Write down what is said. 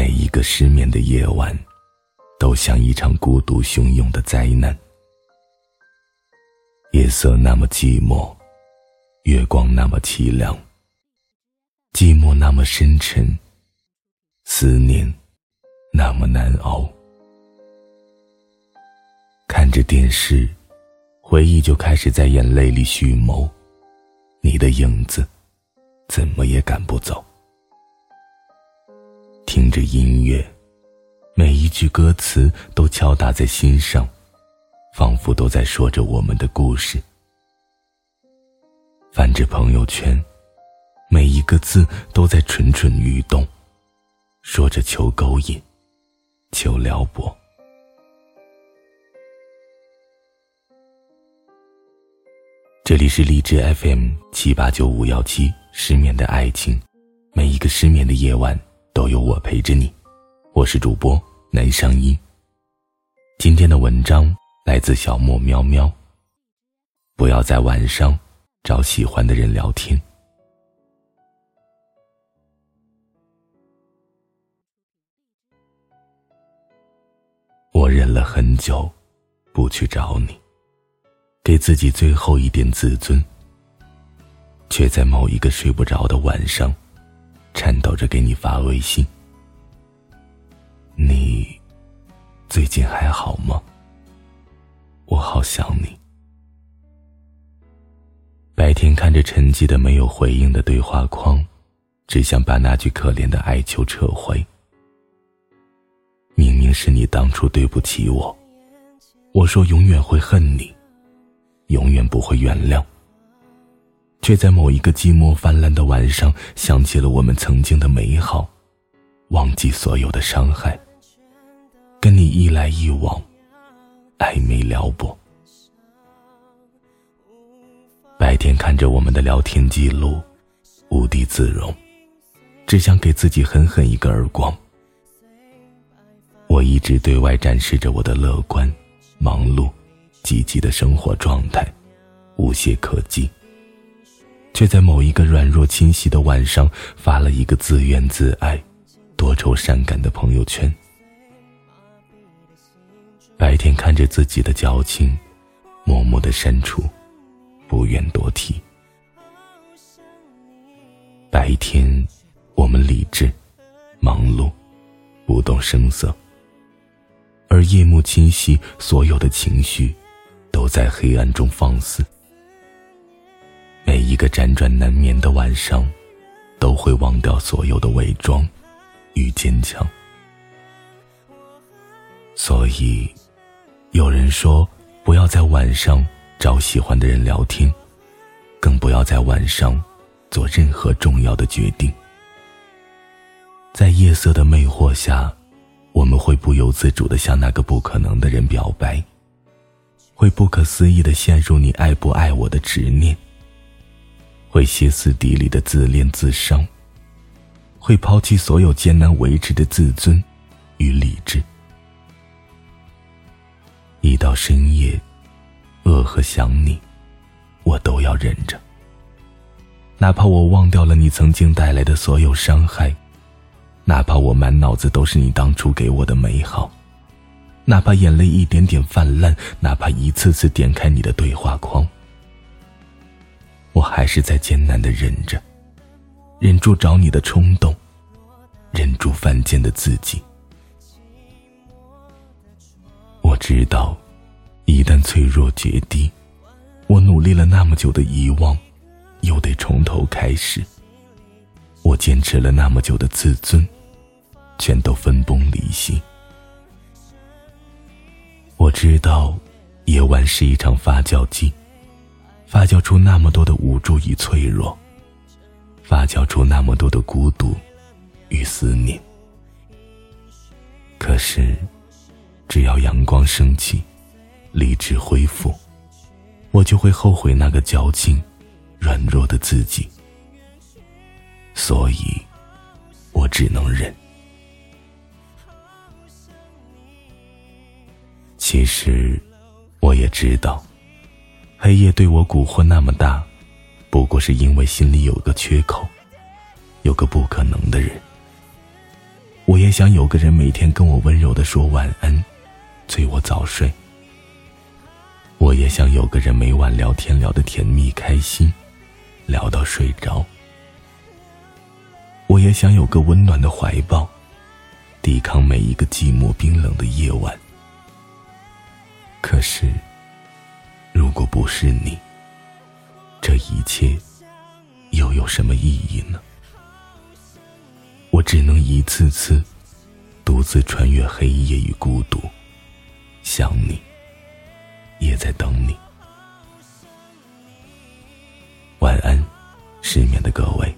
每一个失眠的夜晚，都像一场孤独汹涌的灾难。夜色那么寂寞，月光那么凄凉，寂寞那么深沉，思念那么难熬。看着电视，回忆就开始在眼泪里蓄谋，你的影子，怎么也赶不走。听着音乐，每一句歌词都敲打在心上。仿佛都在说着我们的故事。翻着朋友圈，每一个字都在蠢蠢欲动，说着求勾引，求撩拨。这里是荔枝 FM 七八九五幺七，失眠的爱情，每一个失眠的夜晚都有我陪着你。我是主播南商一。今天的文章。来自小莫喵喵。不要在晚上找喜欢的人聊天。我忍了很久，不去找你，给自己最后一点自尊，却在某一个睡不着的晚上，颤抖着给你发微信。你最近还好吗？我好想你。白天看着沉寂的没有回应的对话框，只想把那句可怜的哀求撤回。明明是你当初对不起我，我说永远会恨你，永远不会原谅。却在某一个寂寞泛滥的晚上，想起了我们曾经的美好，忘记所有的伤害，跟你一来一往。暧昧撩拨，白天看着我们的聊天记录，无地自容，只想给自己狠狠一个耳光。我一直对外展示着我的乐观、忙碌、积极的生活状态，无懈可击，却在某一个软弱侵袭的晚上，发了一个自怨自艾、多愁善感的朋友圈。白天看着自己的矫情，默默的删除，不愿多提。白天，我们理智、忙碌，不动声色；而夜幕侵袭，所有的情绪都在黑暗中放肆。每一个辗转难眠的晚上，都会忘掉所有的伪装与坚强。所以。有人说，不要在晚上找喜欢的人聊天，更不要在晚上做任何重要的决定。在夜色的魅惑下，我们会不由自主的向那个不可能的人表白，会不可思议的陷入你爱不爱我的执念，会歇斯底里的自恋自伤，会抛弃所有艰难维持的自尊与理智。一到深夜，饿和想你，我都要忍着。哪怕我忘掉了你曾经带来的所有伤害，哪怕我满脑子都是你当初给我的美好，哪怕眼泪一点点泛滥，哪怕一次次点开你的对话框，我还是在艰难的忍着，忍住找你的冲动，忍住犯贱的自己。我知道，一旦脆弱决堤，我努力了那么久的遗忘，又得从头开始。我坚持了那么久的自尊，全都分崩离析。我知道，夜晚是一场发酵机，发酵出那么多的无助与脆弱，发酵出那么多的孤独与思念。可是。只要阳光升起，理智恢复，我就会后悔那个矫情、软弱的自己。所以，我只能忍。其实，我也知道，黑夜对我蛊惑那么大，不过是因为心里有个缺口，有个不可能的人。我也想有个人每天跟我温柔的说晚安，催我早睡。我也想有个人每晚聊天聊得甜蜜开心，聊到睡着。我也想有个温暖的怀抱，抵抗每一个寂寞冰冷的夜晚。可是，如果不是你，这一切又有什么意义呢？我只能一次次独自穿越黑夜与孤独，想你。也在等你。晚安，失眠的各位。